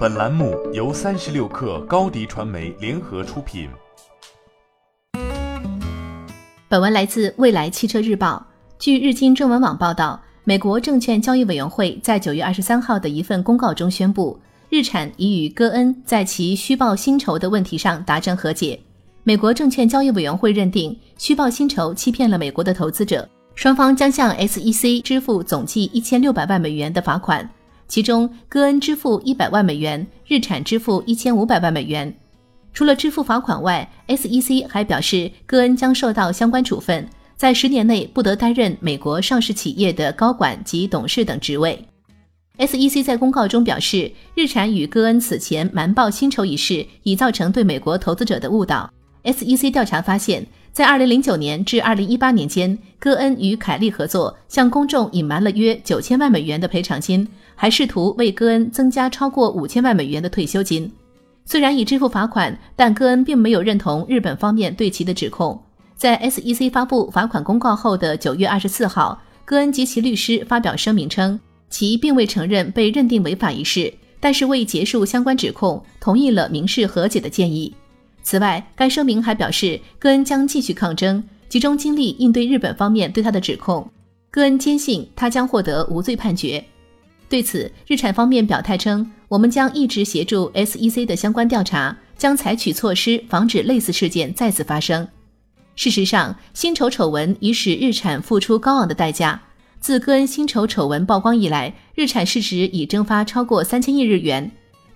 本栏目由三十六氪高低传媒联合出品。本文来自未来汽车日报。据日经中文网报道，美国证券交易委员会在九月二十三号的一份公告中宣布，日产已与戈恩在其虚报薪酬的问题上达成和解。美国证券交易委员会认定虚报薪酬欺骗了美国的投资者，双方将向 SEC 支付总计一千六百万美元的罚款。其中，戈恩支付一百万美元，日产支付一千五百万美元。除了支付罚款外，SEC 还表示，戈恩将受到相关处分，在十年内不得担任美国上市企业的高管及董事等职位。SEC 在公告中表示，日产与戈恩此前瞒报薪酬一事已造成对美国投资者的误导。SEC 调查发现，在2009年至2018年间，戈恩与凯利合作，向公众隐瞒了约九千万美元的赔偿金。还试图为戈恩增加超过五千万美元的退休金。虽然已支付罚款，但戈恩并没有认同日本方面对其的指控。在 SEC 发布罚款公告后的九月二十四号，戈恩及其律师发表声明称，其并未承认被认定违法一事，但是为结束相关指控，同意了民事和解的建议。此外，该声明还表示，戈恩将继续抗争，集中精力应对日本方面对他的指控。戈恩坚信他将获得无罪判决。对此，日产方面表态称：“我们将一直协助 SEC 的相关调查，将采取措施防止类似事件再次发生。”事实上，薪酬丑闻已使日产付出高昂的代价。自戈恩薪酬丑闻曝光以来，日产市值已蒸发超过三千亿日元。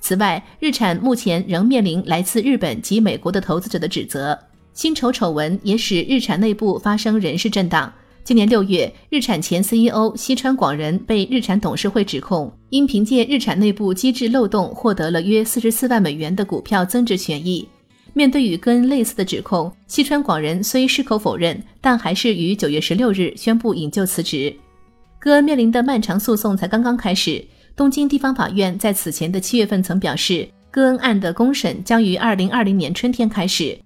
此外，日产目前仍面临来自日本及美国的投资者的指责。薪酬丑闻也使日产内部发生人事震荡。今年六月，日产前 CEO 西川广人被日产董事会指控，因凭借日产内部机制漏洞获得了约四十四万美元的股票增值权益。面对与跟类似的指控，西川广人虽矢口否认，但还是于九月十六日宣布引咎辞职。戈恩面临的漫长诉讼才刚刚开始。东京地方法院在此前的七月份曾表示，戈恩案的公审将于二零二零年春天开始，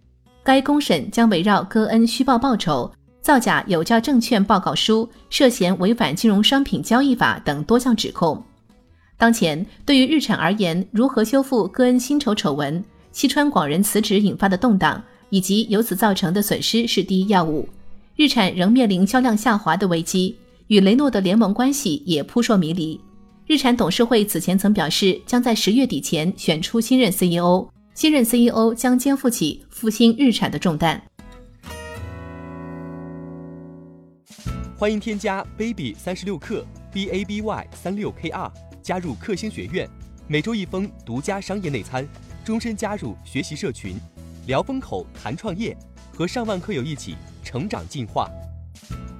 该公审将围绕戈恩虚报报酬。造假有价证券报告书、涉嫌违反金融商品交易法等多项指控。当前，对于日产而言，如何修复戈恩薪酬丑闻、西川广人辞职引发的动荡，以及由此造成的损失是第一要务。日产仍面临销量下滑的危机，与雷诺的联盟关系也扑朔迷离。日产董事会此前曾表示，将在十月底前选出新任 CEO，新任 CEO 将肩负起复兴日产的重担。欢迎添加 baby 三十六克 b a b y 三六 k r 加入克星学院，每周一封独家商业内参，终身加入学习社群，聊风口谈创业，和上万课友一起成长进化。